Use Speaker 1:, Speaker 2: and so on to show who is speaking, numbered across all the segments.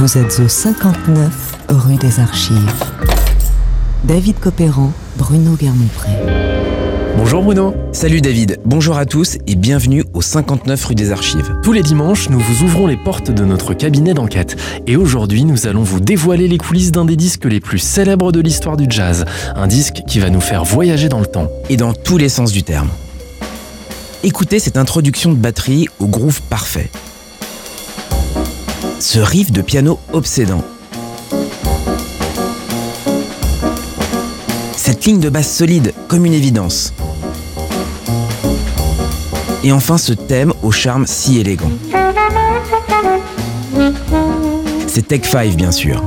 Speaker 1: Vous êtes au 59 rue des Archives. David Copéran, Bruno Guermont-Pré.
Speaker 2: Bonjour Bruno.
Speaker 3: Salut David, bonjour à tous et bienvenue au 59 rue des Archives.
Speaker 2: Tous les dimanches, nous vous ouvrons les portes de notre cabinet d'enquête. Et aujourd'hui, nous allons vous dévoiler les coulisses d'un des disques les plus célèbres de l'histoire du jazz. Un disque qui va nous faire voyager dans le temps.
Speaker 3: Et dans tous les sens du terme. Écoutez cette introduction de batterie au groove parfait. Ce riff de piano obsédant. Cette ligne de basse solide comme une évidence. Et enfin ce thème au charme si élégant. C'est Tech 5 bien sûr.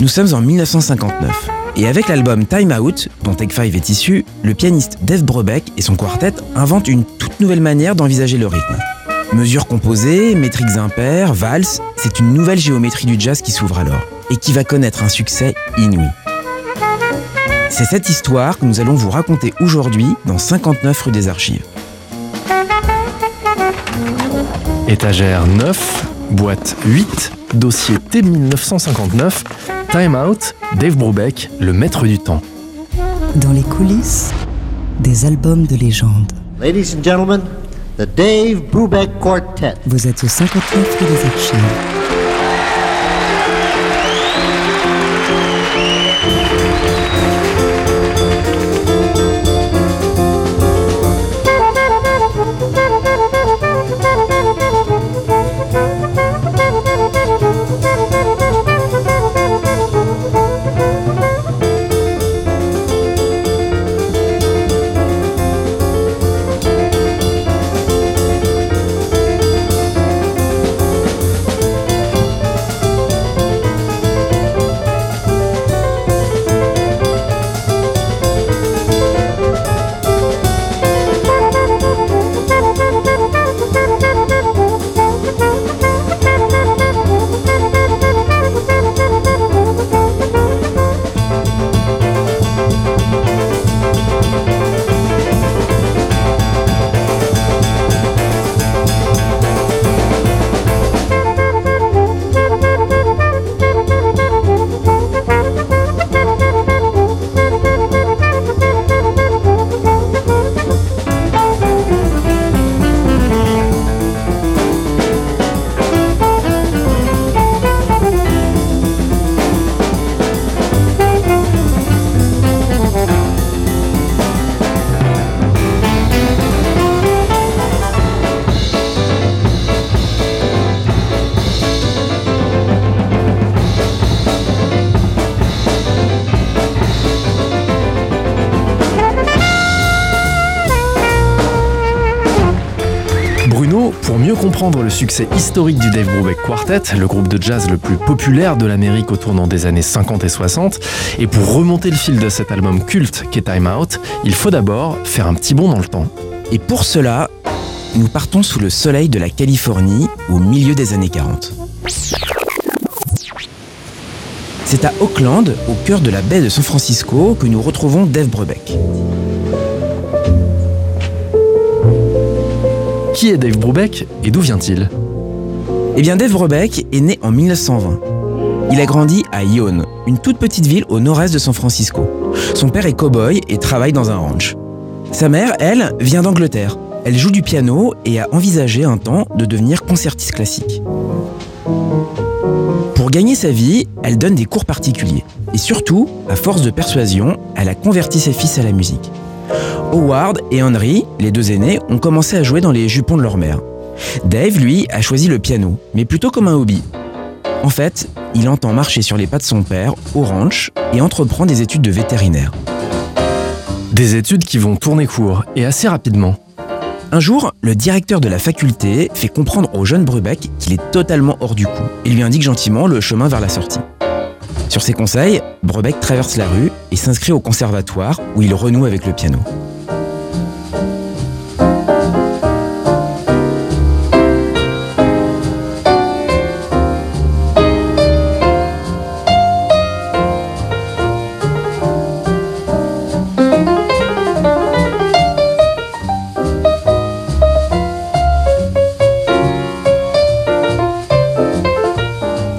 Speaker 3: Nous sommes en 1959. Et avec l'album Time Out, dont Tech 5 est issu, le pianiste Dave Brubeck et son quartet inventent une toute nouvelle manière d'envisager le rythme. Mesures composées, métriques impaires, valses, c'est une nouvelle géométrie du jazz qui s'ouvre alors, et qui va connaître un succès inouï. C'est cette histoire que nous allons vous raconter aujourd'hui dans 59 rue des Archives.
Speaker 2: Étagère 9, boîte 8, dossier T1959, Time Out, Dave Brubeck, le maître du temps.
Speaker 1: Dans les coulisses des albums de légende.
Speaker 4: Ladies and gentlemen, the Dave Brubeck Quartet.
Speaker 1: Vous êtes au 59 rue des Archives.
Speaker 2: Comprendre le succès historique du Dave Brubeck Quartet, le groupe de jazz le plus populaire de l'Amérique au tournant des années 50 et 60, et pour remonter le fil de cet album culte qu'est Time Out, il faut d'abord faire un petit bond dans le temps.
Speaker 3: Et pour cela, nous partons sous le soleil de la Californie au milieu des années 40. C'est à Auckland, au cœur de la baie de San Francisco, que nous retrouvons Dave Brubeck.
Speaker 2: Qui est Dave Brubeck et d'où vient-il
Speaker 3: Eh bien, Dave Brubeck est né en 1920. Il a grandi à Ione, une toute petite ville au nord-est de San Francisco. Son père est cow-boy et travaille dans un ranch. Sa mère, elle, vient d'Angleterre. Elle joue du piano et a envisagé un temps de devenir concertiste classique. Pour gagner sa vie, elle donne des cours particuliers. Et surtout, à force de persuasion, elle a converti ses fils à la musique. Howard et Henry, les deux aînés, ont commencé à jouer dans les jupons de leur mère. Dave, lui, a choisi le piano, mais plutôt comme un hobby. En fait, il entend marcher sur les pas de son père au ranch et entreprend des études de vétérinaire.
Speaker 2: Des études qui vont tourner court et assez rapidement.
Speaker 3: Un jour, le directeur de la faculté fait comprendre au jeune Brubeck qu'il est totalement hors du coup et lui indique gentiment le chemin vers la sortie. Sur ses conseils, Brubeck traverse la rue et s'inscrit au conservatoire où il renoue avec le piano.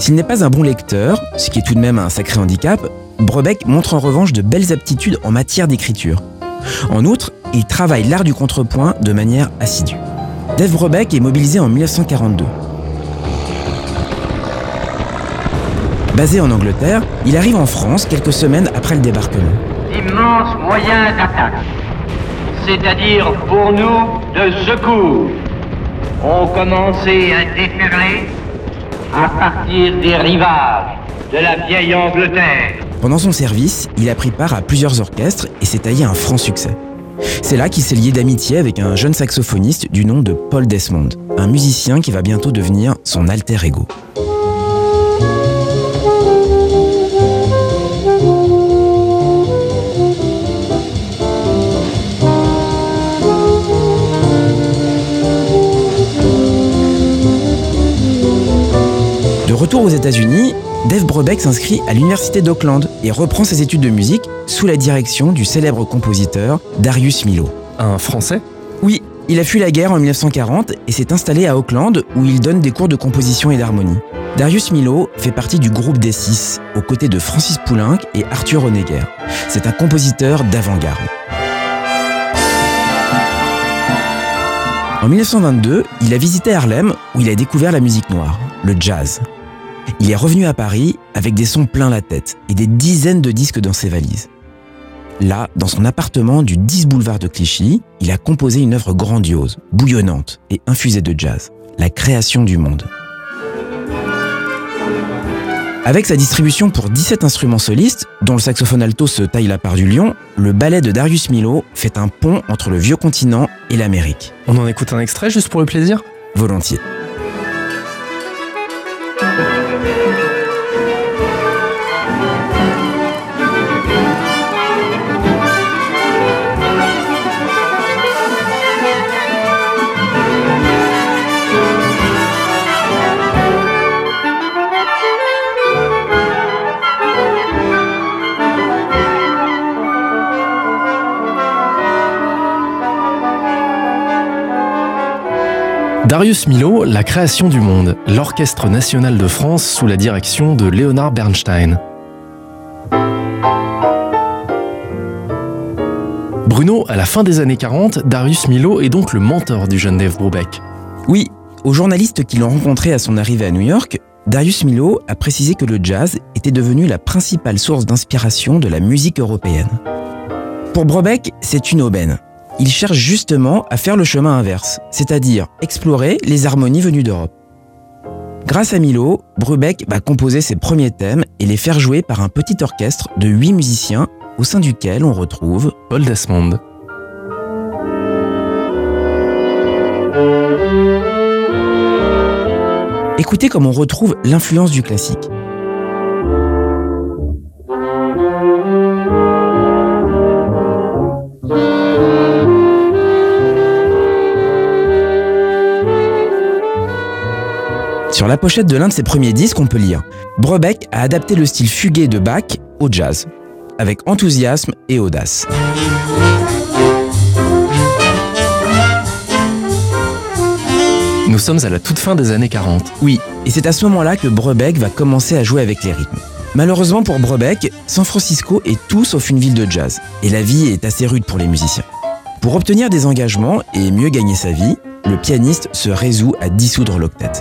Speaker 3: S'il n'est pas un bon lecteur, ce qui est tout de même un sacré handicap, Brebeck montre en revanche de belles aptitudes en matière d'écriture. En outre, il travaille l'art du contrepoint de manière assidue. Dave Brebeck est mobilisé en 1942. Basé en Angleterre, il arrive en France quelques semaines après le débarquement.
Speaker 5: D'immenses moyens d'attaque, c'est-à-dire pour nous de secours, ont commencé à déferler à partir des rivages de la vieille Angleterre.
Speaker 3: Pendant son service, il a pris part à plusieurs orchestres et s'est taillé un franc succès. C'est là qu'il s'est lié d'amitié avec un jeune saxophoniste du nom de Paul Desmond, un musicien qui va bientôt devenir son alter ego. Retour aux États-Unis, Dave Brubeck s'inscrit à l'université d'Auckland et reprend ses études de musique sous la direction du célèbre compositeur Darius Milhaud.
Speaker 2: Un Français?
Speaker 3: Oui, il a fui la guerre en 1940 et s'est installé à Auckland où il donne des cours de composition et d'harmonie. Darius Milhaud fait partie du groupe des Six, aux côtés de Francis Poulenc et Arthur Honegger. C'est un compositeur d'avant-garde. En 1922, il a visité Harlem où il a découvert la musique noire, le jazz. Il est revenu à Paris avec des sons plein la tête et des dizaines de disques dans ses valises. Là, dans son appartement du 10 boulevard de Clichy, il a composé une œuvre grandiose, bouillonnante et infusée de jazz, la création du monde. Avec sa distribution pour 17 instruments solistes, dont le saxophone alto se taille la part du lion, le ballet de Darius Milhaud fait un pont entre le vieux continent et l'Amérique.
Speaker 2: On en écoute un extrait juste pour le plaisir?
Speaker 3: Volontiers.
Speaker 2: Darius Milhaud, La création du monde, l'Orchestre national de France sous la direction de Léonard Bernstein. Bruno, à la fin des années 40, Darius Milhaud est donc le mentor du jeune Dave Brubeck.
Speaker 3: Oui, aux journalistes qui l'ont rencontré à son arrivée à New York, Darius Milhaud a précisé que le jazz était devenu la principale source d'inspiration de la musique européenne. Pour Brobeck, c'est une aubaine il cherche justement à faire le chemin inverse, c'est-à-dire explorer les harmonies venues d'Europe. Grâce à Milo, Brubeck va composer ses premiers thèmes et les faire jouer par un petit orchestre de huit musiciens au sein duquel on retrouve
Speaker 2: Paul Desmond.
Speaker 3: Écoutez comme on retrouve l'influence du classique. Sur la pochette de l'un de ses premiers disques, on peut lire Brebeck a adapté le style fugué de Bach au jazz, avec enthousiasme et audace.
Speaker 2: Nous sommes à la toute fin des années 40.
Speaker 3: Oui, et c'est à ce moment-là que Brebeck va commencer à jouer avec les rythmes. Malheureusement pour Brebeck, San Francisco est tout sauf une ville de jazz, et la vie est assez rude pour les musiciens. Pour obtenir des engagements et mieux gagner sa vie, le pianiste se résout à dissoudre l'octet.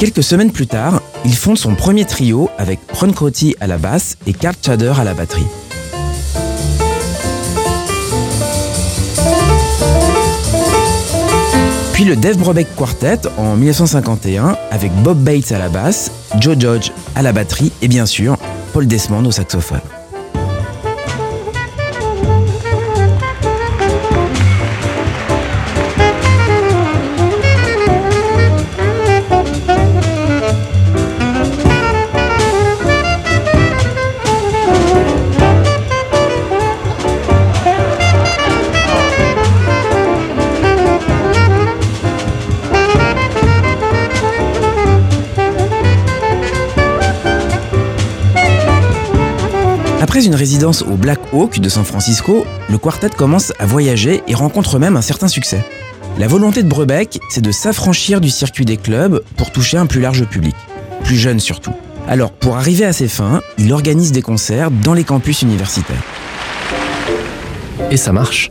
Speaker 3: Quelques semaines plus tard, il fonde son premier trio avec Ron Crotty à la basse et Carl Chader à la batterie. Puis le Dave Brubeck Quartet en 1951 avec Bob Bates à la basse, Joe Judge à la batterie et bien sûr Paul Desmond au saxophone. Après une résidence au Black Hawk de San Francisco, le quartet commence à voyager et rencontre même un certain succès. La volonté de Brebeck, c'est de s'affranchir du circuit des clubs pour toucher un plus large public, plus jeune surtout. Alors, pour arriver à ses fins, il organise des concerts dans les campus universitaires.
Speaker 2: Et ça marche.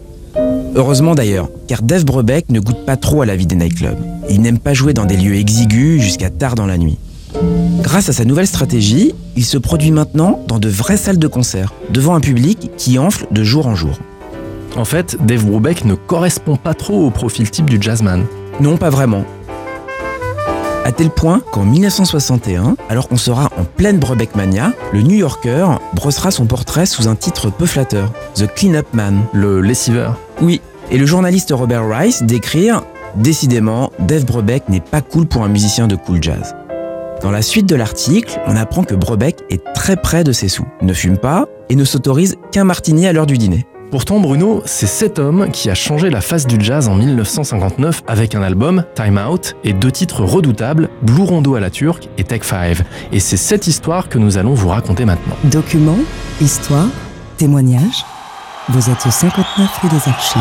Speaker 3: Heureusement d'ailleurs, car Dave Brebeck ne goûte pas trop à la vie des nightclubs. Il n'aime pas jouer dans des lieux exigus jusqu'à tard dans la nuit. Grâce à sa nouvelle stratégie, il se produit maintenant dans de vraies salles de concert, devant un public qui enfle de jour en jour.
Speaker 2: En fait, Dave Brubeck ne correspond pas trop au profil type du jazzman.
Speaker 3: Non, pas vraiment. À tel point qu'en 1961, alors qu'on sera en pleine Brebeck mania, le New Yorker brossera son portrait sous un titre peu flatteur, The Clean-Up Man.
Speaker 2: Le lessiveur.
Speaker 3: Oui, et le journaliste Robert Rice d'écrire Décidément, Dave Brebeck n'est pas cool pour un musicien de cool jazz. Dans la suite de l'article, on apprend que Brebeck est très près de ses sous, ne fume pas et ne s'autorise qu'un martini à l'heure du dîner.
Speaker 2: Pourtant, Bruno, c'est cet homme qui a changé la face du jazz en 1959 avec un album, Time Out, et deux titres redoutables, Blue Rondo à la turque et Tech 5. Et c'est cette histoire que nous allons vous raconter maintenant.
Speaker 1: Document, histoire, témoignage. Vous êtes au 59 rue des Archives.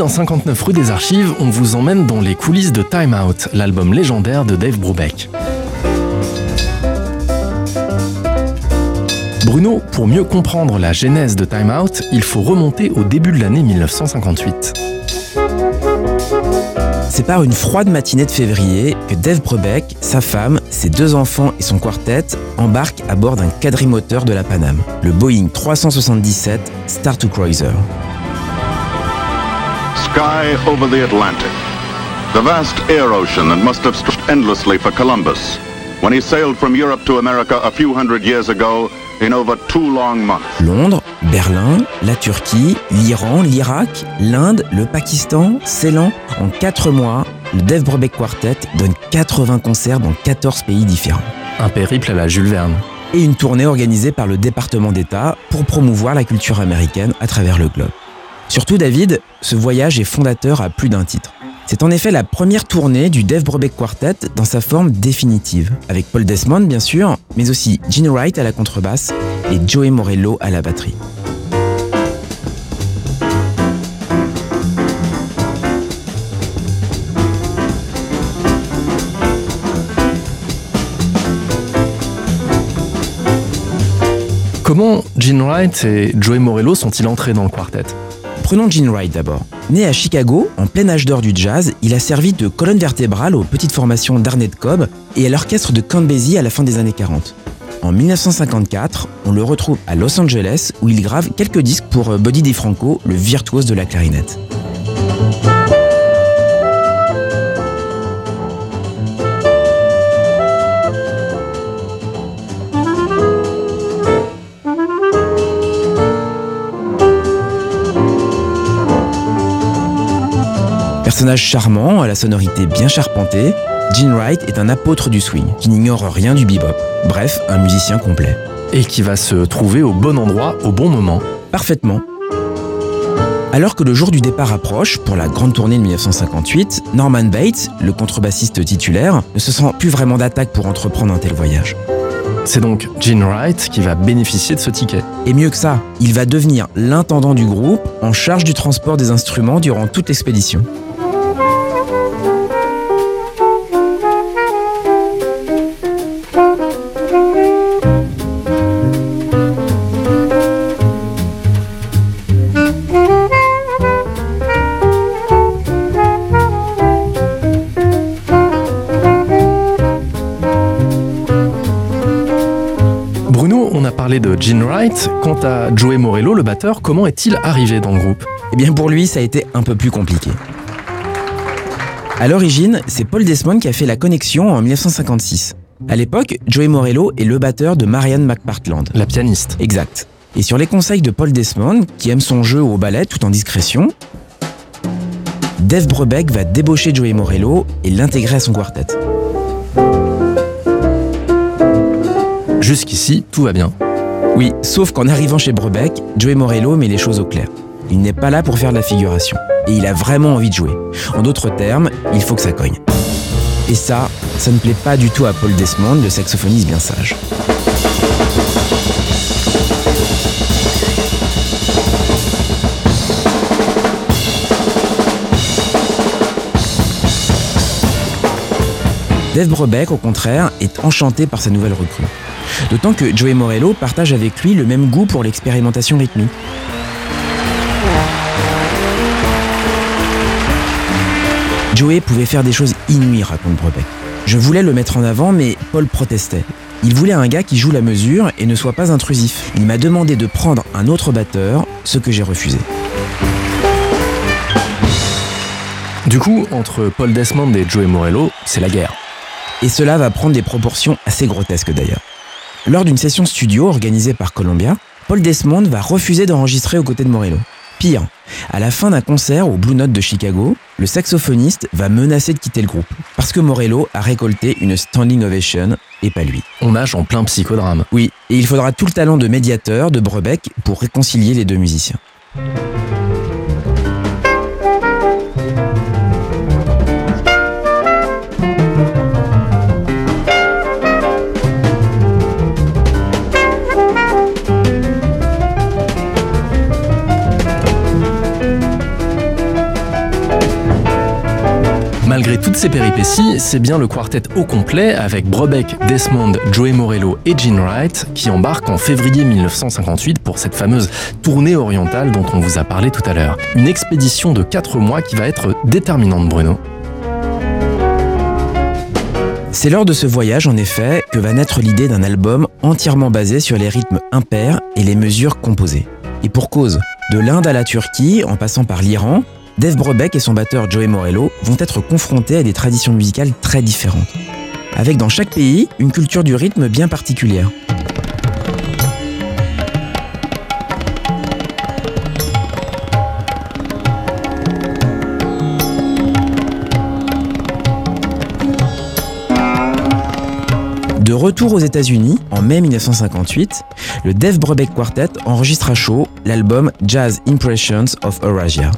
Speaker 2: Dans 59 rue des Archives, on vous emmène dans les coulisses de Time Out, l'album légendaire de Dave Brubeck. Bruno, pour mieux comprendre la genèse de Time Out, il faut remonter au début de l'année 1958.
Speaker 3: C'est par une froide matinée de février que Dave Brubeck, sa femme, ses deux enfants et son quartet embarquent à bord d'un quadrimoteur de la Paname, le Boeing 377 Star to Cruiser.
Speaker 6: Sky over the Atlantic. The vast air ocean that must have stretched endlessly for Columbus when he sailed from Europe to America a few hundred years ago in over two long months.
Speaker 3: Londres, Berlin, la Turquie, l'Iran, l'Irak, l'Inde, le Pakistan, Ceylan. En 4 mois, le Dave Brubeck Quartet donne 80 concerts dans 14 pays différents.
Speaker 2: Un périple à la Jules Verne.
Speaker 3: Et une tournée organisée par le département d'État pour promouvoir la culture américaine à travers le globe. Surtout David, ce voyage est fondateur à plus d'un titre. C'est en effet la première tournée du Dave Brubeck Quartet dans sa forme définitive, avec Paul Desmond bien sûr, mais aussi Gene Wright à la contrebasse et Joey Morello à la batterie.
Speaker 2: Comment Gene Wright et Joey Morello sont-ils entrés dans le quartet?
Speaker 3: Prenons Gene Wright d'abord. Né à Chicago, en plein âge d'or du jazz, il a servi de colonne vertébrale aux petites formations d'Arnett Cobb et à l'orchestre de Count à la fin des années 40. En 1954, on le retrouve à Los Angeles où il grave quelques disques pour Buddy DeFranco, le virtuose de la clarinette. Personnage charmant, à la sonorité bien charpentée, Gene Wright est un apôtre du swing, qui n'ignore rien du bebop. Bref, un musicien complet.
Speaker 2: Et qui va se trouver au bon endroit au bon moment.
Speaker 3: Parfaitement. Alors que le jour du départ approche pour la grande tournée de 1958, Norman Bates, le contrebassiste titulaire, ne se sent plus vraiment d'attaque pour entreprendre un tel voyage.
Speaker 2: C'est donc Gene Wright qui va bénéficier de ce ticket.
Speaker 3: Et mieux que ça, il va devenir l'intendant du groupe en charge du transport des instruments durant toute l'expédition.
Speaker 2: Quant à Joey Morello, le batteur, comment est-il arrivé dans le groupe?
Speaker 3: Eh bien pour lui, ça a été un peu plus compliqué. À l'origine, c'est Paul Desmond qui a fait la connexion en 1956. À l'époque, Joey Morello est le batteur de Marianne McPartland.
Speaker 2: La pianiste.
Speaker 3: Exact. Et sur les conseils de Paul Desmond, qui aime son jeu au ballet tout en discrétion, Dave Brubeck va débaucher Joey Morello et l'intégrer à son quartet.
Speaker 2: Jusqu'ici, tout va bien.
Speaker 3: Oui, sauf qu'en arrivant chez Brubeck, Joey Morello met les choses au clair. Il n'est pas là pour faire de la figuration. Et il a vraiment envie de jouer. En d'autres termes, il faut que ça cogne. Et ça, ça ne plaît pas du tout à Paul Desmond, le saxophoniste bien sage. Dave Brubeck, au contraire, est enchanté par sa nouvelle recrue. D'autant que Joey Morello partage avec lui le même goût pour l'expérimentation rythmique. Joey pouvait faire des choses inouïes, raconte Brubeck. Je voulais le mettre en avant, mais Paul protestait. Il voulait un gars qui joue la mesure et ne soit pas intrusif. Il m'a demandé de prendre un autre batteur, ce que j'ai refusé.
Speaker 2: Du coup, entre Paul Desmond et Joey Morello, c'est la guerre.
Speaker 3: Et cela va prendre des proportions assez grotesques d'ailleurs. Lors d'une session studio organisée par Columbia, Paul Desmond va refuser d'enregistrer aux côtés de Morello. Pire, à la fin d'un concert au Blue Note de Chicago, le saxophoniste va menacer de quitter le groupe parce que Morello a récolté une standing ovation et pas lui.
Speaker 2: On nage en plein psychodrame.
Speaker 3: Oui, et il faudra tout le talent de médiateur de Brebeck pour réconcilier les deux musiciens.
Speaker 2: Ces péripéties, c'est bien le quartet au complet avec Brebeck, Desmond, Joey Morello et Gene Wright qui embarque en février 1958 pour cette fameuse tournée orientale dont on vous a parlé tout à l'heure. Une expédition de 4 mois qui va être déterminante, Bruno.
Speaker 3: C'est lors de ce voyage, en effet, que va naître l'idée d'un album entièrement basé sur les rythmes impairs et les mesures composées. Et pour cause, de l'Inde à la Turquie, en passant par l'Iran, Dave Brubeck et son batteur Joey Morello vont être confrontés à des traditions musicales très différentes, avec dans chaque pays une culture du rythme bien particulière. De retour aux États-Unis, en mai 1958, le Dave Brubeck Quartet enregistre à chaud l'album Jazz Impressions of Eurasia.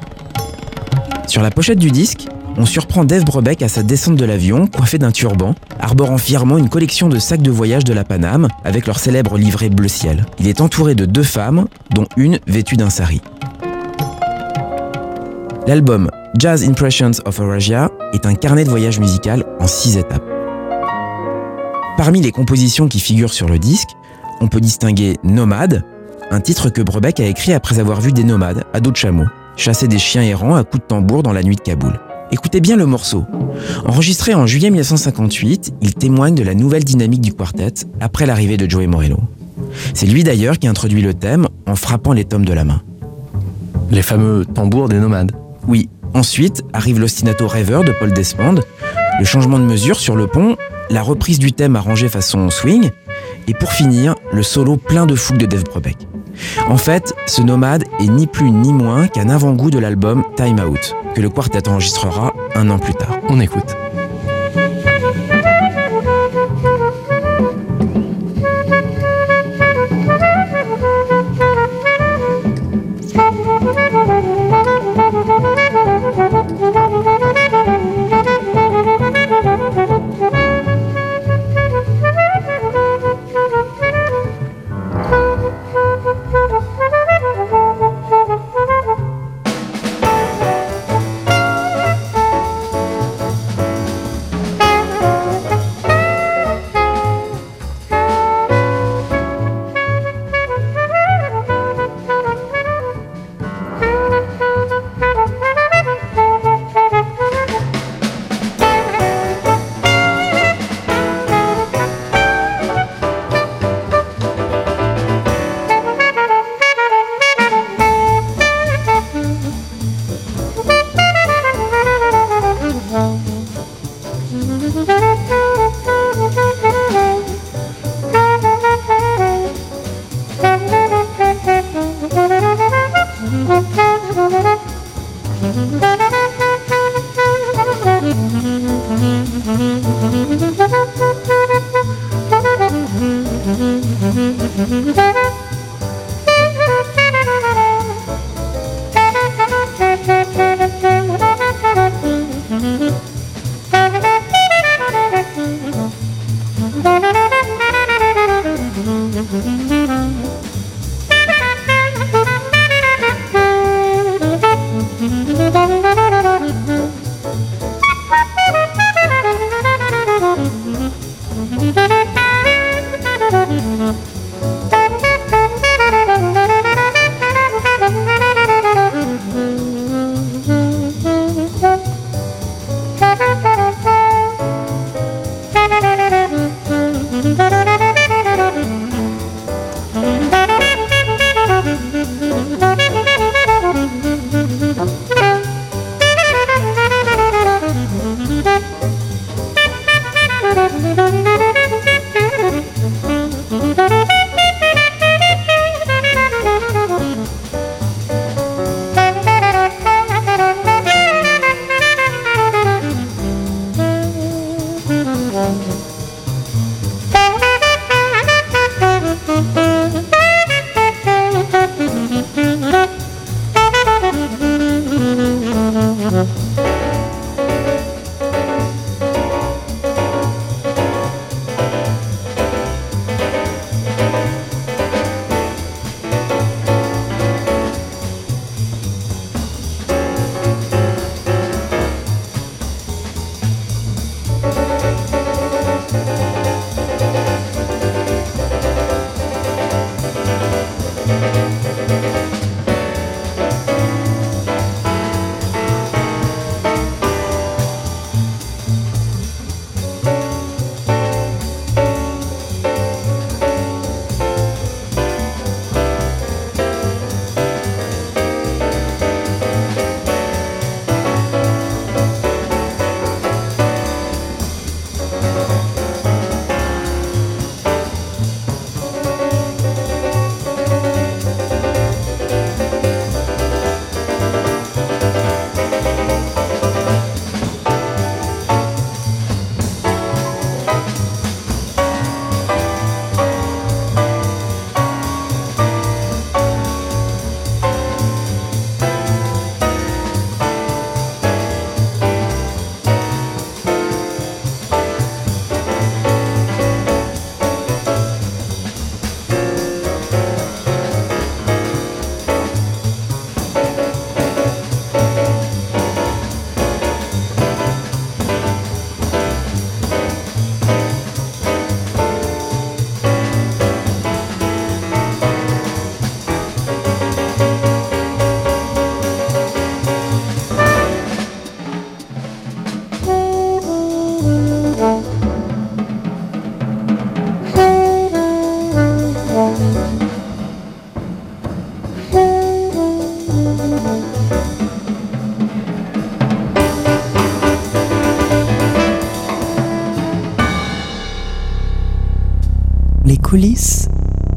Speaker 3: Sur la pochette du disque, on surprend Dave Brubeck à sa descente de l'avion, coiffé d'un turban, arborant fièrement une collection de sacs de voyage de la Paname avec leur célèbre livret bleu ciel. Il est entouré de deux femmes, dont une vêtue d'un sari. L'album Jazz Impressions of Eurasia est un carnet de voyage musical en six étapes. Parmi les compositions qui figurent sur le disque, on peut distinguer Nomade, un titre que Brebeck a écrit après avoir vu des nomades à dos de chameau, chasser des chiens errants à coups de tambour dans la nuit de Kaboul. Écoutez bien le morceau. Enregistré en juillet 1958, il témoigne de la nouvelle dynamique du quartet après l'arrivée de Joey Morello. C'est lui d'ailleurs qui introduit le thème en frappant les tomes de la main.
Speaker 2: Les fameux tambours des nomades.
Speaker 3: Oui, ensuite arrive l'ostinato rêveur de Paul Desmond, le changement de mesure sur le pont, la reprise du thème arrangé façon swing, et pour finir, le solo plein de fougue de Dave Brubeck. En fait, ce nomade est ni plus ni moins qu'un avant-goût de l'album Time Out, que le quartet enregistrera un an plus tard.
Speaker 2: On écoute.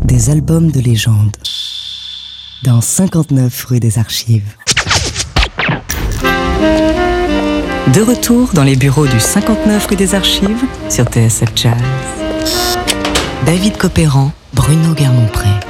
Speaker 1: Des albums de légende dans 59 rue des Archives. De retour dans les bureaux du 59 rue des Archives sur TSF Jazz. David Copéran, Bruno Guermont-Pré.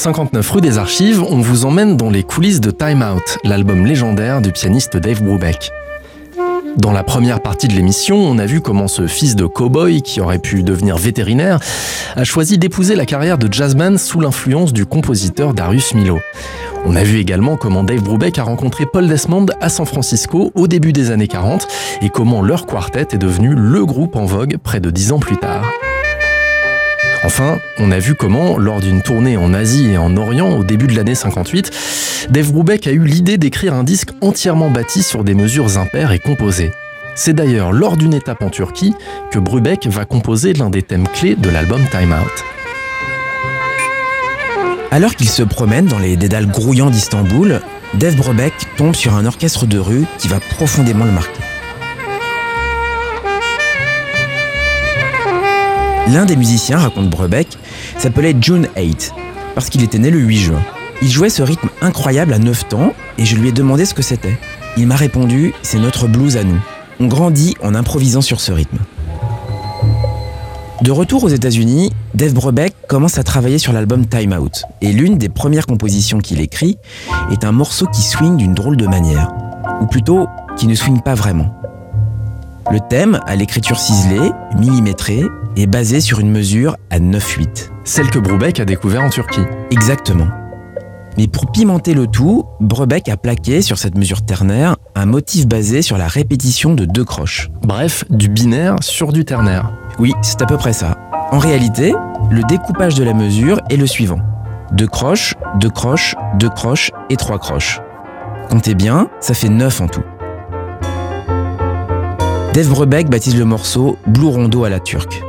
Speaker 2: 59 rue des Archives, on vous emmène dans les coulisses de Time Out, l'album légendaire du pianiste Dave Brubeck. Dans la première partie de l'émission, on a vu comment ce fils de cow-boy, qui aurait pu devenir vétérinaire, a choisi d'épouser la carrière de jazzman sous l'influence du compositeur Darius Milo. On a vu également comment Dave Brubeck a rencontré Paul Desmond à San Francisco au début des années 40 et comment leur quartet est devenu le groupe en vogue près de dix ans plus tard. Enfin, on a vu comment, lors d'une tournée en Asie et en Orient au début de l'année 58, Dave Brubeck a eu l'idée d'écrire un disque entièrement bâti sur des mesures impaires et composées. C'est d'ailleurs lors d'une étape en Turquie que Brubeck va composer l'un des thèmes clés de l'album Time Out.
Speaker 3: Alors qu'il se promène dans les dédales grouillants d'Istanbul, Dave Brubeck tombe sur un orchestre de rue qui va profondément le marquer. L'un des musiciens, raconte Brubeck, s'appelait June 8 parce qu'il était né le 8 juin. Il jouait ce rythme incroyable à 9 temps et je lui ai demandé ce que c'était. Il m'a répondu c'est notre blues à nous. On grandit en improvisant sur ce rythme. De retour aux États-Unis, Dave Brubeck commence à travailler sur l'album Time Out. Et l'une des premières compositions qu'il écrit est un morceau qui swing d'une drôle de manière. Ou plutôt, qui ne swing pas vraiment. Le thème, à l'écriture ciselée, millimétrée, est basé sur une mesure à 9-8.
Speaker 2: Celle que Brubeck a découvert en Turquie.
Speaker 3: Exactement. Mais pour pimenter le tout, Brubeck a plaqué sur cette mesure ternaire un motif basé sur la répétition de deux croches.
Speaker 2: Bref, du binaire sur du ternaire.
Speaker 3: Oui, c'est à peu près ça. En réalité, le découpage de la mesure est le suivant. Deux croches, deux croches, deux croches et trois croches. Comptez bien, ça fait neuf en tout. Dave Brubeck baptise le morceau Blue Rondo à la turque.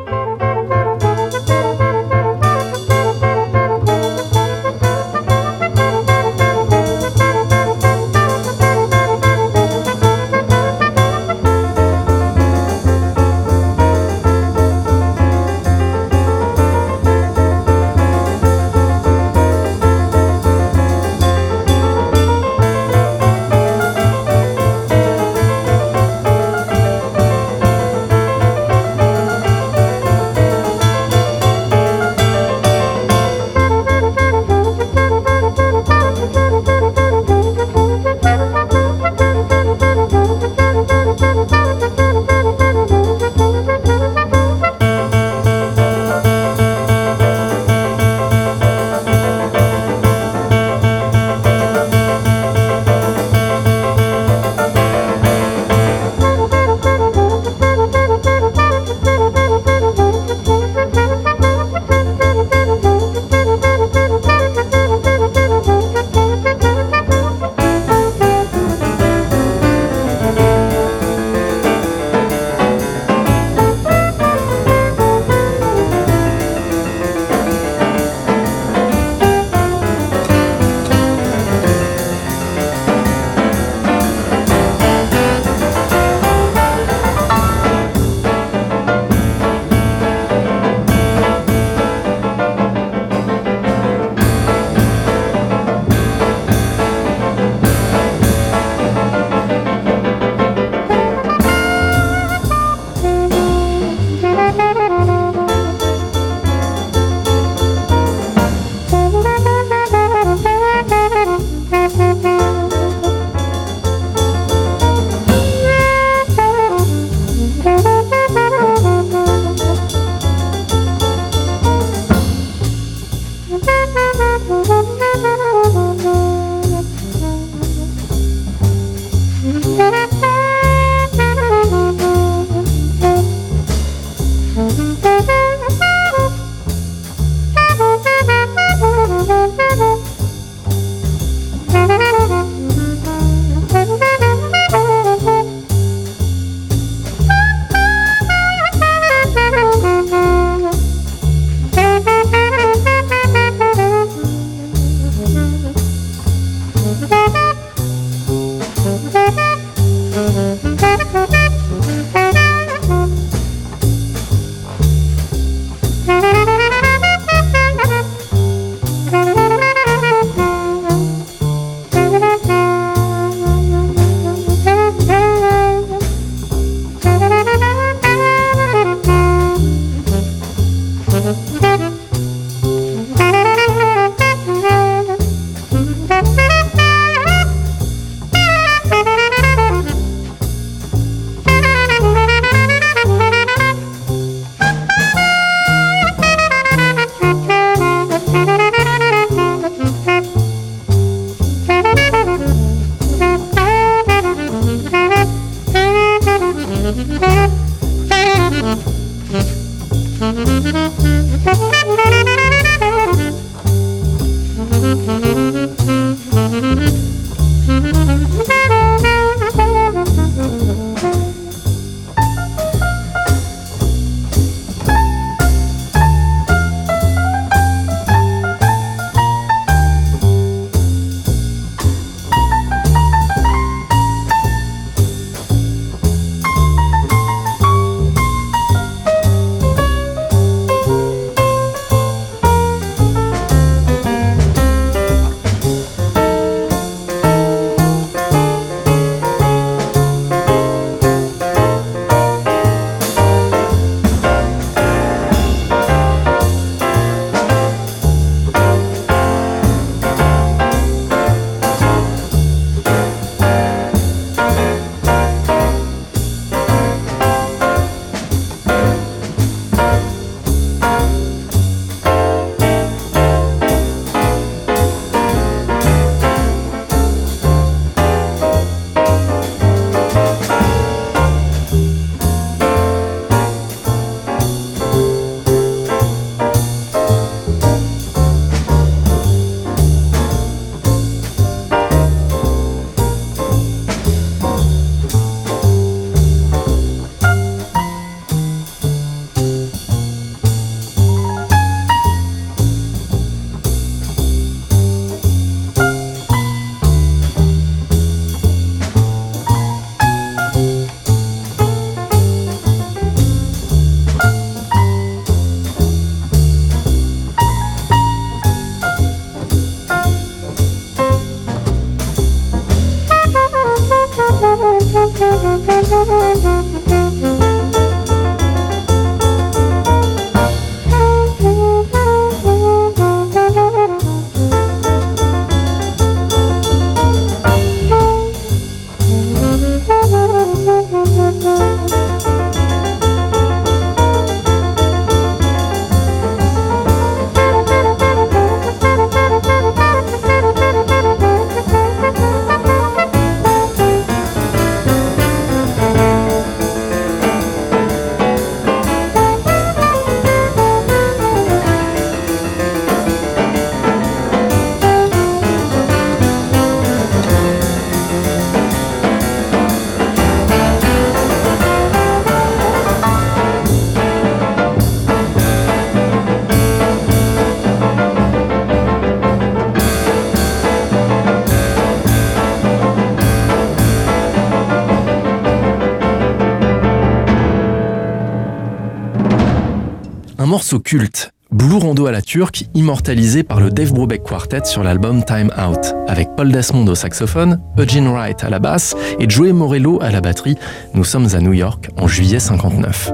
Speaker 2: Morceau culte, Blue Rondo à la turque, immortalisé par le Dave Brubeck Quartet sur l'album Time Out, avec Paul Desmond au saxophone, Eugene Wright à la basse et Joey Morello à la batterie. Nous sommes à New York en juillet 59.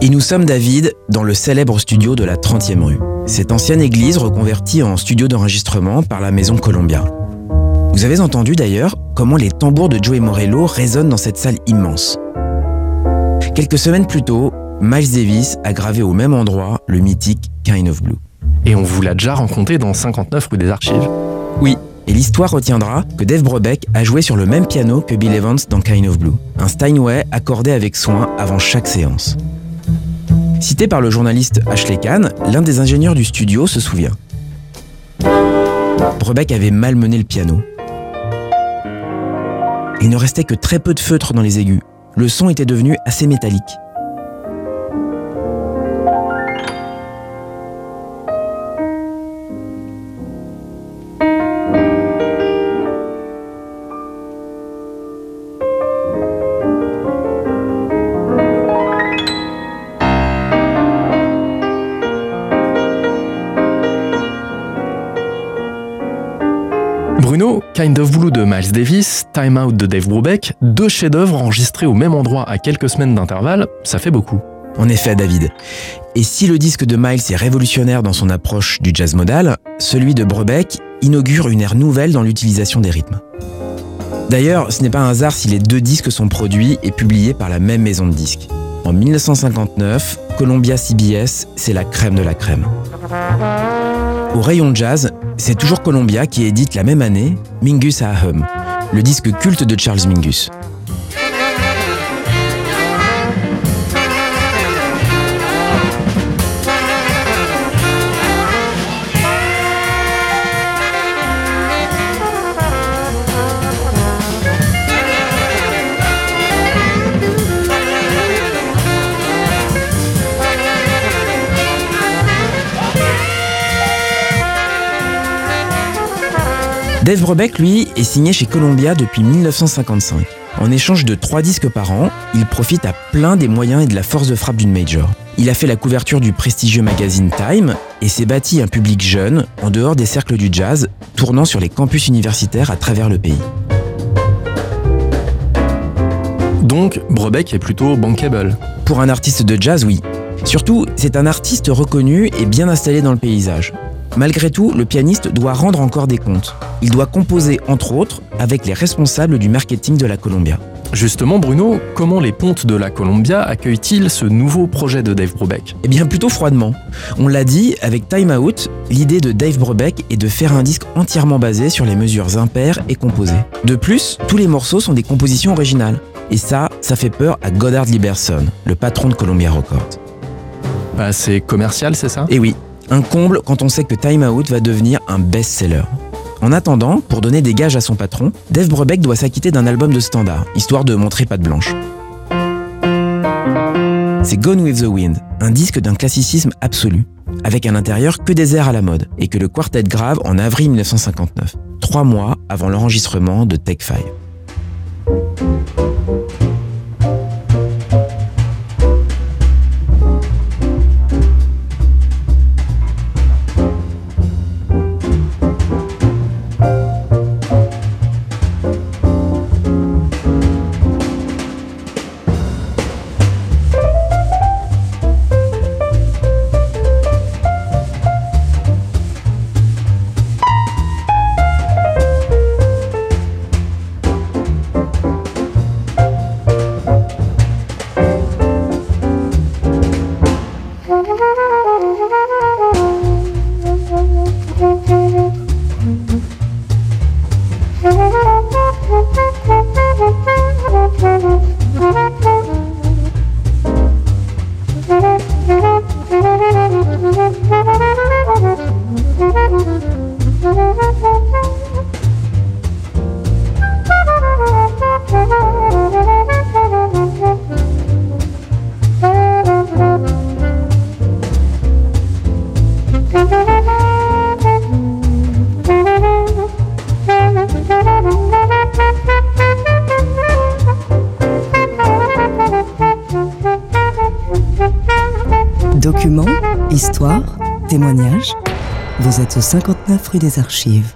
Speaker 3: Et nous sommes, David, dans le célèbre studio de la 30e rue. Cette ancienne église reconvertie en studio d'enregistrement par la maison Columbia. Vous avez entendu d'ailleurs comment les tambours de Joey Morello résonnent dans cette salle immense. Quelques semaines plus tôt, Miles Davis a gravé au même endroit le mythique Kind of Blue.
Speaker 2: Et on vous l'a déjà rencontré dans 59 rue des Archives.
Speaker 3: Oui, et l'histoire retiendra que Dave Brubeck a joué sur le même piano que Bill Evans dans Kind of Blue, un Steinway accordé avec soin avant chaque séance. Cité par le journaliste Ashley Kahn, l'un des ingénieurs du studio se souvient. Brebeck avait malmené le piano. Il ne restait que très peu de feutre dans les aigus. Le son était devenu assez métallique.
Speaker 2: Kind of Blue de Miles Davis, Time Out de Dave Brubeck, deux chefs-d'œuvre enregistrés au même endroit à quelques semaines d'intervalle, ça fait beaucoup.
Speaker 3: En effet, David. Et si le disque de Miles est révolutionnaire dans son approche du jazz modal, celui de Brubeck inaugure une ère nouvelle dans l'utilisation des rythmes. D'ailleurs, ce n'est pas un hasard si les deux disques sont produits et publiés par la même maison de disques. En 1959, Columbia CBS, c'est la crème de la crème. Au rayon jazz, c'est toujours Columbia qui édite la même année Mingus à Hum, le disque culte de Charles Mingus. Dave Brubeck, lui, est signé chez Columbia depuis 1955. En échange de trois disques par an, il profite à plein des moyens et de la force de frappe d'une major. Il a fait la couverture du prestigieux magazine Time et s'est bâti un public jeune en dehors des cercles du jazz, tournant sur les campus universitaires à travers le pays.
Speaker 2: Donc, Brebeck est plutôt bankable.
Speaker 3: Pour un artiste de jazz, oui. Surtout, c'est un artiste reconnu et bien installé dans le paysage. Malgré tout, le pianiste doit rendre encore des comptes. Il doit composer, entre autres, avec les responsables du marketing de la Columbia.
Speaker 2: Justement, Bruno, comment les pontes de la Columbia accueillent-ils ce nouveau projet de Dave Brubeck?
Speaker 3: Eh bien, plutôt froidement. On l'a dit, avec Time Out, l'idée de Dave Brubeck est de faire un disque entièrement basé sur les mesures impaires et composées. De plus, tous les morceaux sont des compositions originales. Et ça, ça fait peur à Goddard Liberson, le patron de Columbia Records.
Speaker 2: Bah, c'est commercial, c'est ça?
Speaker 3: Et oui, un comble quand on sait que Time Out va devenir un best-seller. En attendant, pour donner des gages à son patron, Dave Brubeck doit s'acquitter d'un album de standard, histoire de montrer patte blanche. C'est Gone with the Wind, un disque d'un classicisme absolu, avec un intérieur que des airs à la mode, et que le quartet grave en avril 1959, trois mois avant l'enregistrement de Take 5.
Speaker 1: 59 rue des Archives.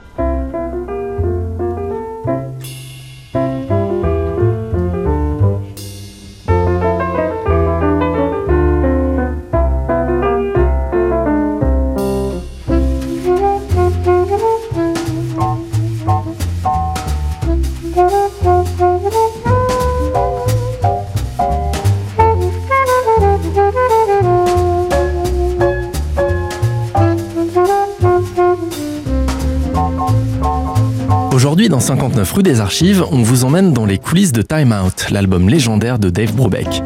Speaker 2: Dans 59 rue des Archives, on vous emmène dans les coulisses de Time Out, l'album légendaire de Dave Brubeck.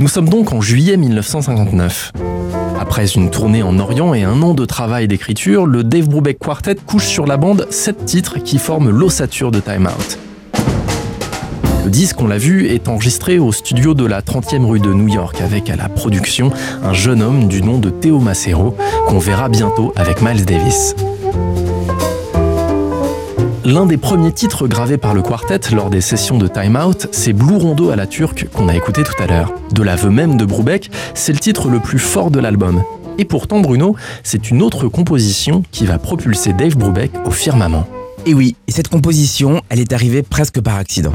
Speaker 2: Nous sommes donc en juillet 1959. Après une tournée en Orient et un an de travail d'écriture, le Dave Brubeck Quartet couche sur la bande sept titres qui forment l'ossature de Time Out. Le disque, on l'a vu, est enregistré au studio de la 30e rue de New York avec à la production un jeune homme du nom de Theo Macero qu'on verra bientôt avec Miles Davis. L'un des premiers titres gravés par le quartet lors des sessions de Time Out, c'est Blue Rondo à la turque qu'on a écouté tout à l'heure. De l'aveu même de Brubeck, c'est le titre le plus fort de l'album. Et pourtant, Bruno, c'est une autre composition qui va propulser Dave Brubeck au firmament.
Speaker 3: Et oui, et cette composition, elle est arrivée presque par accident.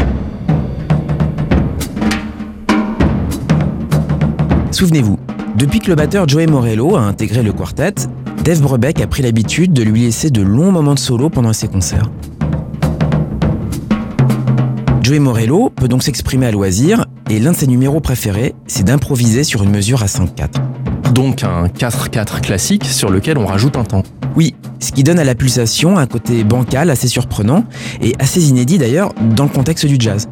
Speaker 3: Souvenez-vous, depuis que le batteur Joey Morello a intégré le quartet, Dave Brubeck a pris l'habitude de lui laisser de longs moments de solo pendant ses concerts. Joey Morello peut donc s'exprimer à loisir et l'un de ses numéros préférés, c'est d'improviser sur une mesure à 5-4.
Speaker 2: Donc un 4-4 classique sur lequel on rajoute un temps.
Speaker 3: Oui, ce qui donne à la pulsation un côté bancal assez surprenant et assez inédit d'ailleurs dans le contexte du jazz.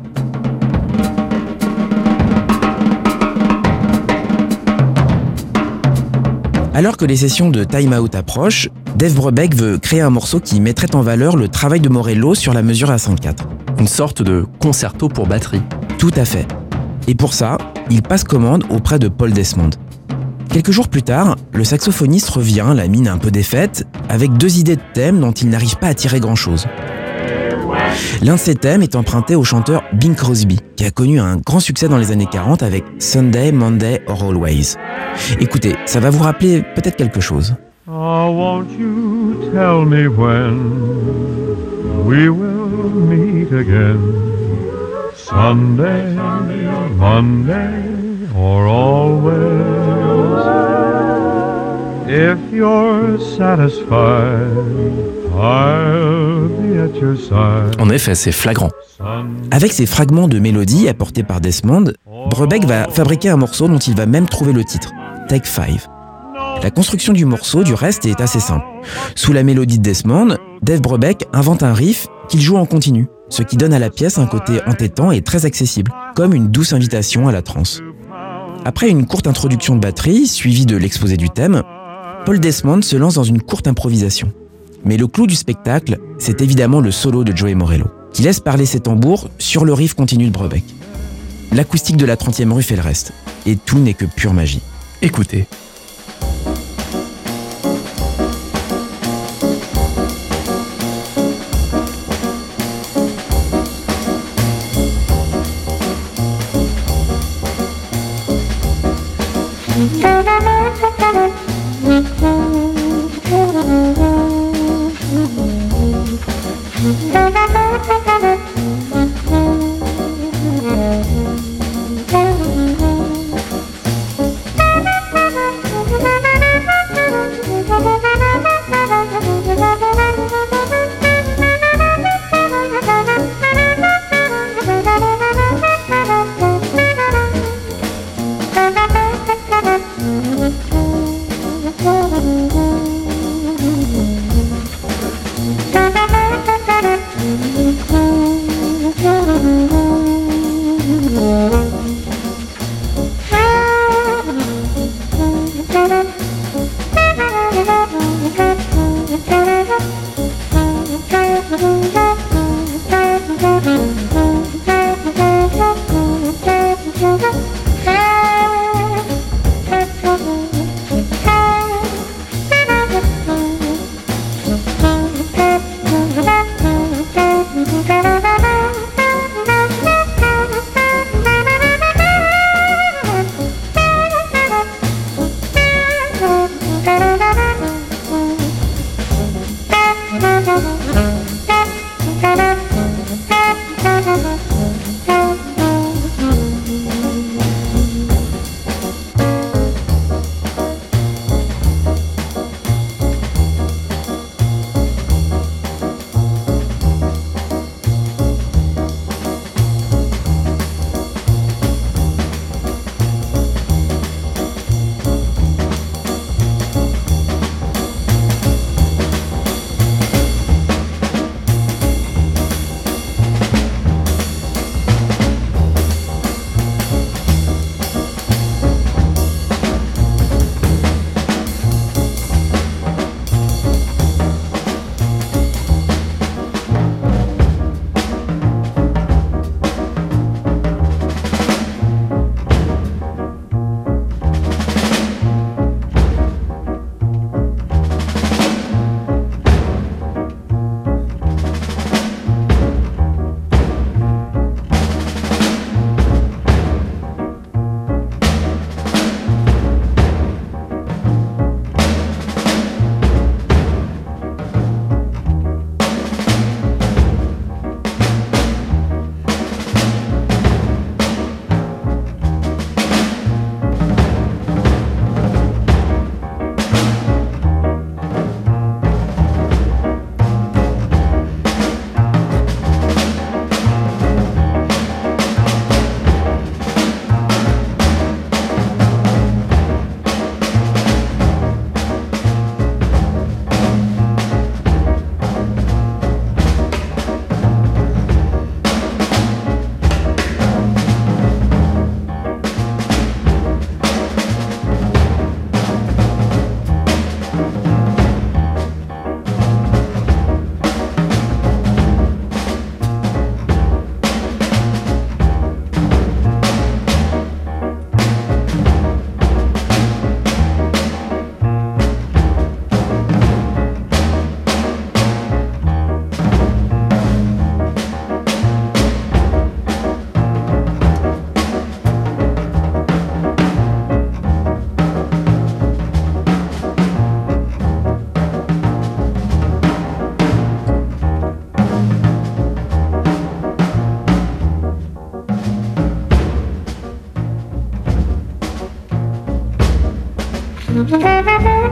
Speaker 3: Alors que les sessions de Time Out approchent, Dave Brubeck veut créer un morceau qui mettrait en valeur le travail de Morello sur la mesure à 104.
Speaker 2: Une sorte de concerto pour batterie.
Speaker 3: Tout à fait. Et pour ça, il passe commande auprès de Paul Desmond. Quelques jours plus tard, le saxophoniste revient, la mine un peu défaite, avec deux idées de thèmes dont il n'arrive pas à tirer grand-chose. L'un de ces thèmes est emprunté au chanteur Bing Crosby, qui a connu un grand succès dans les années 40 avec Sunday, Monday or Always. Écoutez, ça va vous rappeler peut-être quelque chose.
Speaker 7: Oh, won't you tell me when we will meet again? If you're satisfied,
Speaker 2: En effet, c'est flagrant.
Speaker 3: Avec ces fragments de mélodie apportés par Desmond, Brubeck va fabriquer un morceau dont il va même trouver le titre, Take 5. La construction du morceau, du reste, est assez simple. Sous la mélodie de Desmond, Dave Brubeck invente un riff qu'il joue en continu, ce qui donne à la pièce un côté entêtant et très accessible, comme une douce invitation à la trance. Après une courte introduction de batterie, suivie de l'exposé du thème, Paul Desmond se lance dans une courte improvisation. Mais le clou du spectacle, c'est évidemment le solo de Joey Morello, qui laisse parler ses tambours sur le riff continu de Brubeck. L'acoustique de la 30e rue fait le reste, et tout n'est que pure magie.
Speaker 2: Écoutez.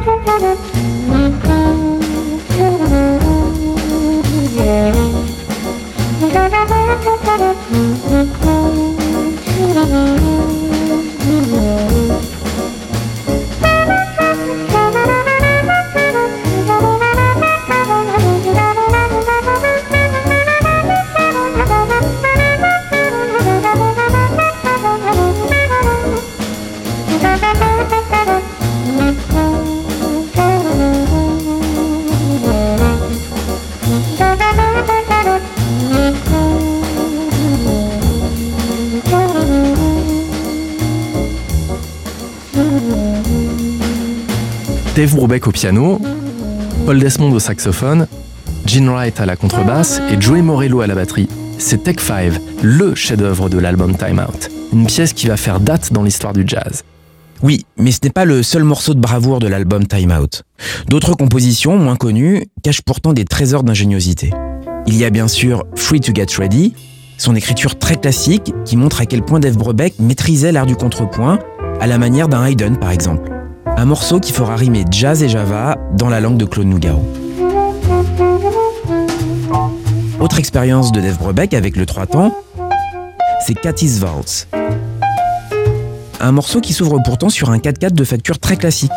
Speaker 2: Dave Brubeck au piano, Paul Desmond au saxophone, Gene Wright à la contrebasse et Joey Morello à la batterie. C'est Tech 5, le chef-d'œuvre de l'album Time Out. Une pièce qui va faire date dans l'histoire du jazz.
Speaker 3: Oui, mais ce n'est pas le seul morceau de bravoure de l'album Time Out. D'autres compositions, moins connues, cachent pourtant des trésors d'ingéniosité. Il y a bien sûr Free to Get Ready, son écriture très classique qui montre à quel point Dave Brubeck maîtrisait l'art du contrepoint, à la manière d'un Haydn par exemple. Un morceau qui fera rimer jazz et java dans la langue de Claude Nougaro. Autre expérience de Dave Brubeck avec le trois temps, c'est Cathy's Waltz. Un morceau qui s'ouvre pourtant sur un 4-4 de facture très classique,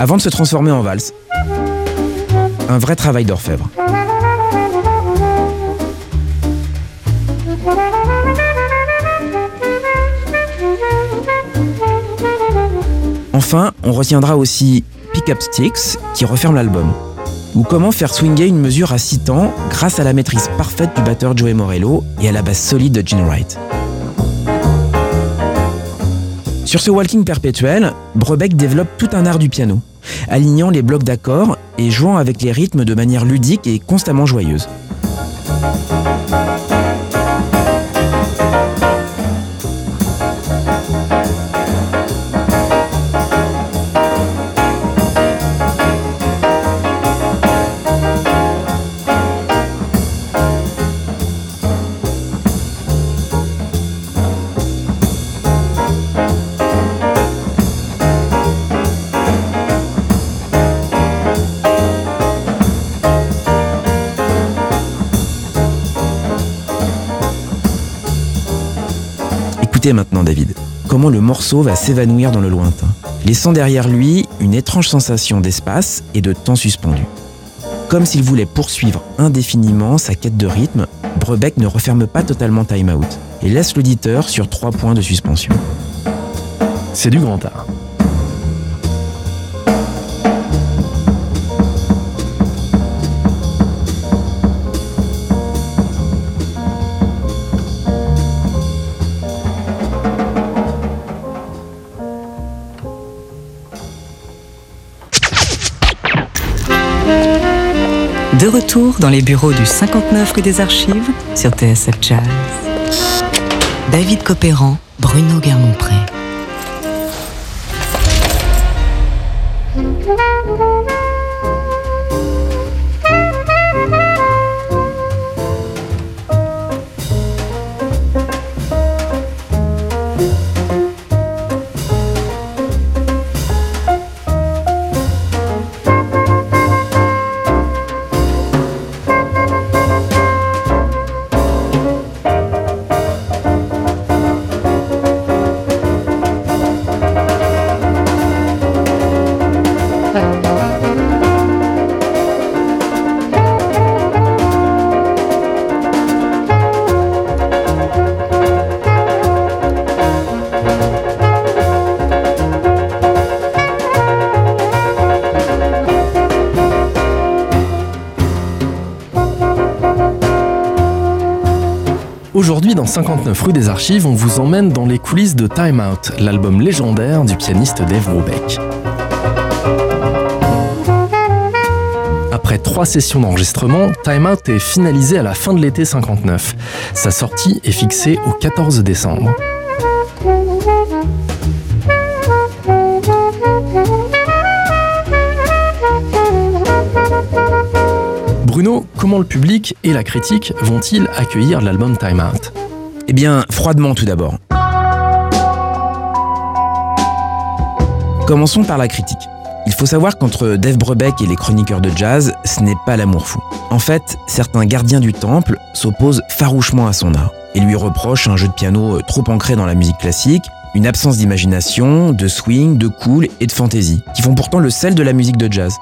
Speaker 3: avant de se transformer en valse. Un vrai travail d'orfèvre. Enfin, on retiendra aussi Pick Up Sticks qui referme l'album. Ou comment faire swinger une mesure à 6 temps grâce à la maîtrise parfaite du batteur Joey Morello et à la basse solide de Gene Wright. Sur ce walking perpétuel, Brebeck développe tout un art du piano, alignant les blocs d'accords et jouant avec les rythmes de manière ludique et constamment joyeuse. Maintenant David, comment le morceau va s'évanouir dans le lointain, laissant derrière lui une étrange sensation d'espace et de temps suspendu. Comme s'il voulait poursuivre indéfiniment sa quête de rythme, Brebeck ne referme pas totalement Time Out et laisse l'auditeur sur trois points de suspension.
Speaker 2: C'est du grand art.
Speaker 1: Retour dans les bureaux du 59 rue des Archives sur TSF Jazz. David Copéran, Bruno Guermont-Pré.
Speaker 2: 59 rue des Archives, on vous emmène dans les coulisses de Time Out, l'album légendaire du pianiste Dave Brubeck. Après trois sessions d'enregistrement, Time Out est finalisé à la fin de l'été 59. Sa sortie est fixée au 14 décembre. Bruno, comment le public et la critique vont-ils accueillir l'album Time Out?
Speaker 3: Eh bien, froidement tout d'abord. Commençons par la critique. Il faut savoir qu'entre Dave Brubeck et les chroniqueurs de jazz, ce n'est pas l'amour fou. En fait, certains gardiens du temple s'opposent farouchement à son art et lui reprochent un jeu de piano trop ancré dans la musique classique, une absence d'imagination, de swing, de cool et de fantaisie, qui font pourtant le sel de la musique de jazz.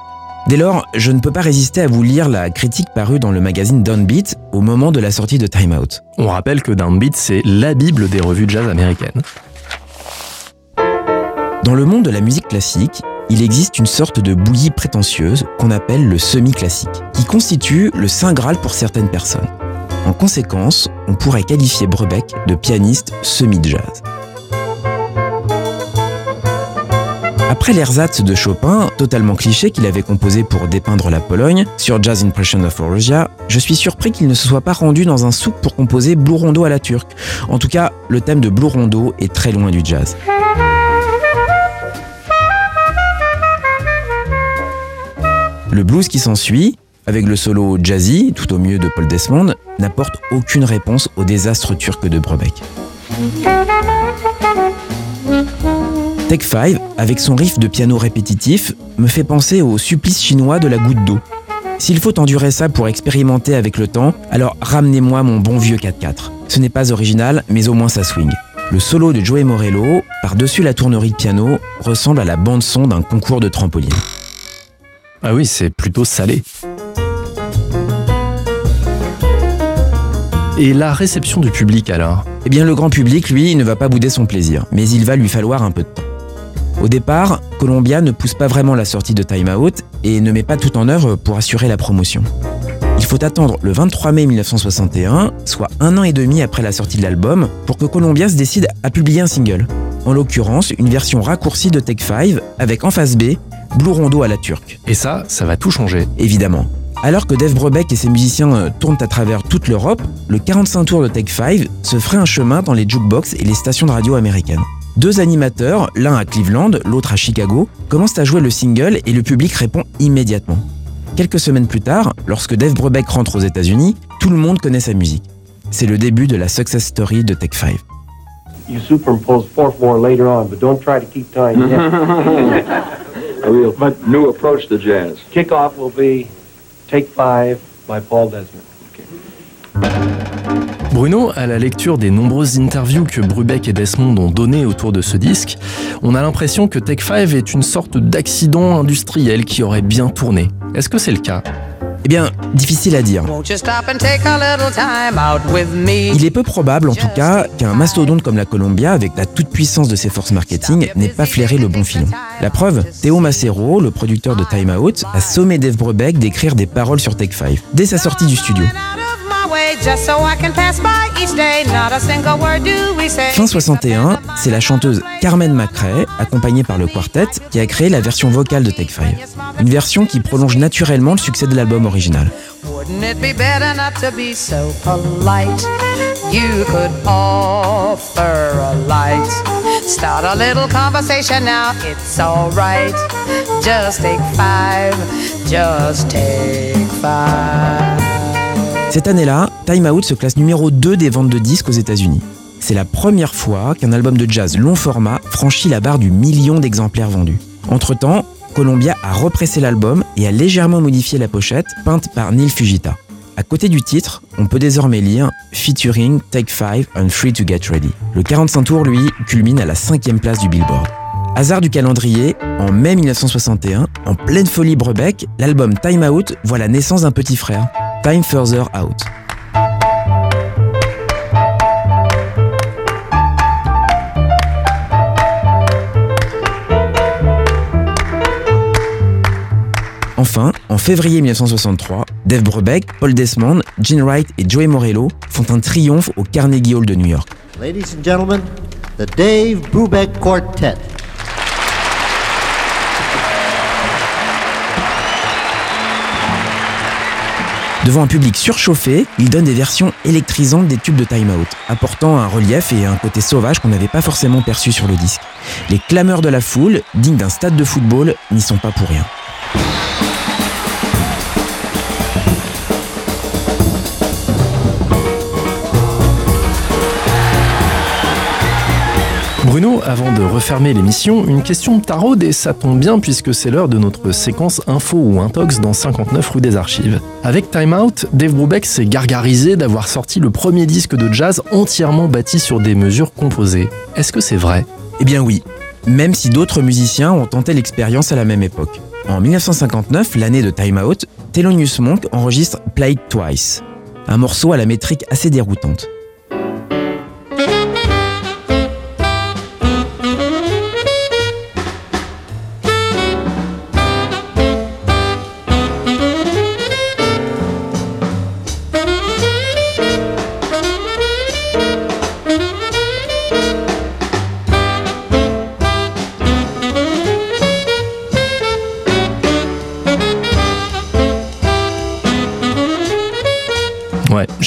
Speaker 3: Dès lors, je ne peux pas résister à vous lire la critique parue dans le magazine Downbeat au moment de la sortie de Time Out.
Speaker 2: On rappelle que Downbeat, c'est la bible des revues de jazz américaines.
Speaker 3: Dans le monde de la musique classique, il existe une sorte de bouillie prétentieuse qu'on appelle le semi-classique, qui constitue le saint Graal pour certaines personnes. En conséquence, on pourrait qualifier Brebeck de pianiste semi-jazz. Après l'ersatz de Chopin, totalement cliché qu'il avait composé pour dépeindre la Pologne, sur Jazz Impression of Eurasia, je suis surpris qu'il ne se soit pas rendu dans un souk pour composer Blue Rondo à la turque. En tout cas, le thème de Blue Rondo est très loin du jazz. Le blues qui s'ensuit, avec le solo jazzy, tout au mieux de Paul Desmond, n'apporte aucune réponse au désastre turc de Brebeck. Tech 5, avec son riff de piano répétitif, me fait penser au supplice chinois de la goutte d'eau. S'il faut endurer ça pour expérimenter avec le temps, alors ramenez-moi mon bon vieux 4x4. Ce n'est pas original, mais au moins ça swing. Le solo de Joey Morello, par-dessus la tournerie de piano, ressemble à la bande-son d'un concours de trampoline.
Speaker 2: Ah oui, c'est plutôt salé. Et la réception du public alors
Speaker 3: Eh bien, le grand public, lui, ne va pas bouder son plaisir, mais il va lui falloir un peu de temps. Au départ, Columbia ne pousse pas vraiment la sortie de Time Out et ne met pas tout en œuvre pour assurer la promotion. Il faut attendre le 23 mai 1961, soit un an et demi après la sortie de l'album, pour que Columbia se décide à publier un single. En l'occurrence, une version raccourcie de Take 5 avec en face B Blue Rondo à la turque.
Speaker 2: Et ça, ça va tout changer.
Speaker 3: Évidemment. Alors que Dave Brubeck et ses musiciens euh, tournent à travers toute l'Europe, le 45 tours de Take 5 se ferait un chemin dans les jukebox et les stations de radio américaines. Deux animateurs, l'un à Cleveland, l'autre à Chicago, commencent à jouer le single et le public répond immédiatement. Quelques semaines plus tard, lorsque Dave Brubeck rentre aux États-Unis, tout le monde connaît sa musique. C'est le début de la success story de Take 5.
Speaker 8: You superimpose fourth more later on, but don't try to keep time yet.
Speaker 9: A real new approach to jazz.
Speaker 8: Kickoff will be Take Five by Paul Desmond.
Speaker 2: Bruno, à la lecture des nombreuses interviews que Brubeck et Desmond ont données autour de ce disque, on a l'impression que Take 5 est une sorte d'accident industriel qui aurait bien tourné. Est-ce que c'est le cas?
Speaker 3: Eh bien, difficile à dire. Il est peu probable en tout cas qu'un mastodonte comme la Columbia, avec la toute-puissance de ses forces marketing, n'ait pas flairé le bon filon. La preuve, Théo Macero, le producteur de Time Out, a sommé Dave Brubeck d'écrire des paroles sur Take 5 dès sa sortie du studio. Fin 61, c'est la chanteuse Carmen McRae, accompagnée par le quartet, qui a créé la version vocale de Take 5. Une version qui prolonge naturellement le succès de l'album original. You could offer a light. Start a little conversation now, it's alright. Just take five, just take five. Cette année-là, Time Out se classe numéro 2 des ventes de disques aux États-Unis. C'est la première fois qu'un album de jazz long format franchit la barre du million d'exemplaires vendus. Entre-temps, Columbia a repressé l'album et a légèrement modifié la pochette, peinte par Neil Fujita. À côté du titre, on peut désormais lire Featuring Take 5 and Free to Get Ready. Le 45 tours, lui, culmine à la cinquième place du Billboard. Hasard du calendrier, en mai 1961, en pleine folie Brebeck, l'album Time Out voit la naissance d'un petit frère, Time Further Out. Enfin, en février 1963, Dave Brubeck, Paul Desmond, Gene Wright et Joey Morello font un triomphe au Carnegie Hall de New York.
Speaker 4: Ladies and gentlemen, the Dave Brubeck Quartet.
Speaker 3: Devant un public surchauffé, il donne des versions électrisantes des tubes de Time Out, apportant un relief et un côté sauvage qu'on n'avait pas forcément perçu sur le disque. Les clameurs de la foule, dignes d'un stade de football, n'y sont pas pour rien.
Speaker 2: Bruno, avant de refermer l'émission, une question de tarot et ça tombe bien puisque c'est l'heure de notre séquence info ou intox dans 59 rue des Archives. Avec Time Out, Dave Brubeck s'est gargarisé d'avoir sorti le premier disque de jazz entièrement bâti sur des mesures composées. Est-ce que c'est vrai?
Speaker 3: Eh bien oui, même si d'autres musiciens ont tenté l'expérience à la même époque. En 1959, l'année de Time Out, Thelonious Monk enregistre Played Twice, un morceau à la métrique assez déroutante.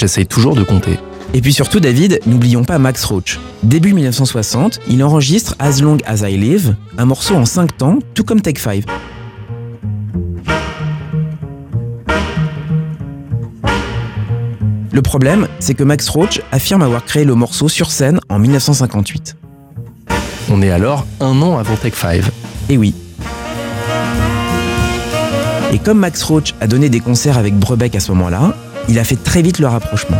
Speaker 2: J'essaye toujours de compter.
Speaker 3: Et puis surtout, David, n'oublions pas Max Roach. Début 1960, il enregistre As Long As I Live, un morceau en 5 temps, tout comme Take 5. Le problème, c'est que Max Roach affirme avoir créé le morceau sur scène en 1958.
Speaker 2: On est alors un an avant Take 5.
Speaker 3: Et oui. Et comme Max Roach a donné des concerts avec Brebeck à ce moment-là, il a fait très vite le rapprochement.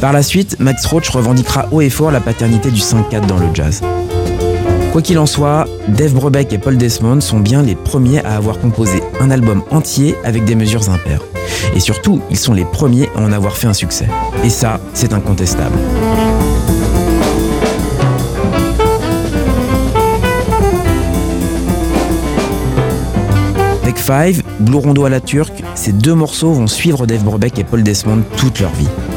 Speaker 3: Par la suite, Max Roach revendiquera haut et fort la paternité du 5-4 dans le jazz. Quoi qu'il en soit, Dave Brubeck et Paul Desmond sont bien les premiers à avoir composé un album entier avec des mesures impaires. Et surtout, ils sont les premiers à en avoir fait un succès. Et ça, c'est incontestable. 5, Blue Rondo à la turque, ces deux morceaux vont suivre Dave Brubeck et Paul Desmond toute leur vie.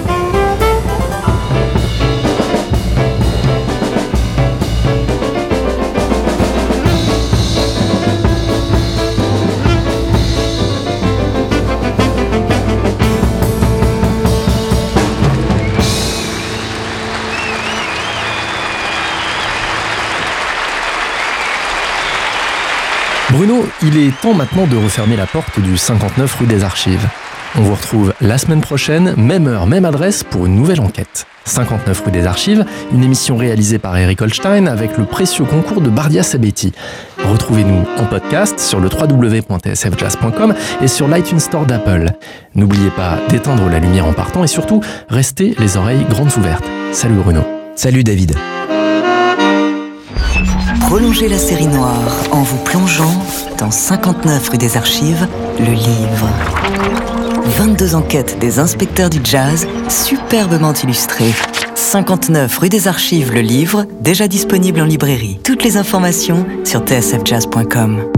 Speaker 2: Il est temps maintenant de refermer la porte du 59 rue des Archives. On vous retrouve la semaine prochaine, même heure, même adresse, pour une nouvelle enquête. 59 rue des Archives, une émission réalisée par Eric Holstein avec le précieux concours de Bardia Sabetti. Retrouvez-nous en podcast sur le www.tsfjazz.com et sur l'iTunes Store d'Apple. N'oubliez pas d'éteindre la lumière en partant et surtout, restez les oreilles grandes ouvertes. Salut Bruno.
Speaker 3: Salut David.
Speaker 1: Prolongez la série noire en vous plongeant dans 59 rue des Archives, le livre. 22 enquêtes des inspecteurs du jazz, superbement illustrées. 59 rue des Archives, le livre, déjà disponible en librairie. Toutes les informations sur tsfjazz.com.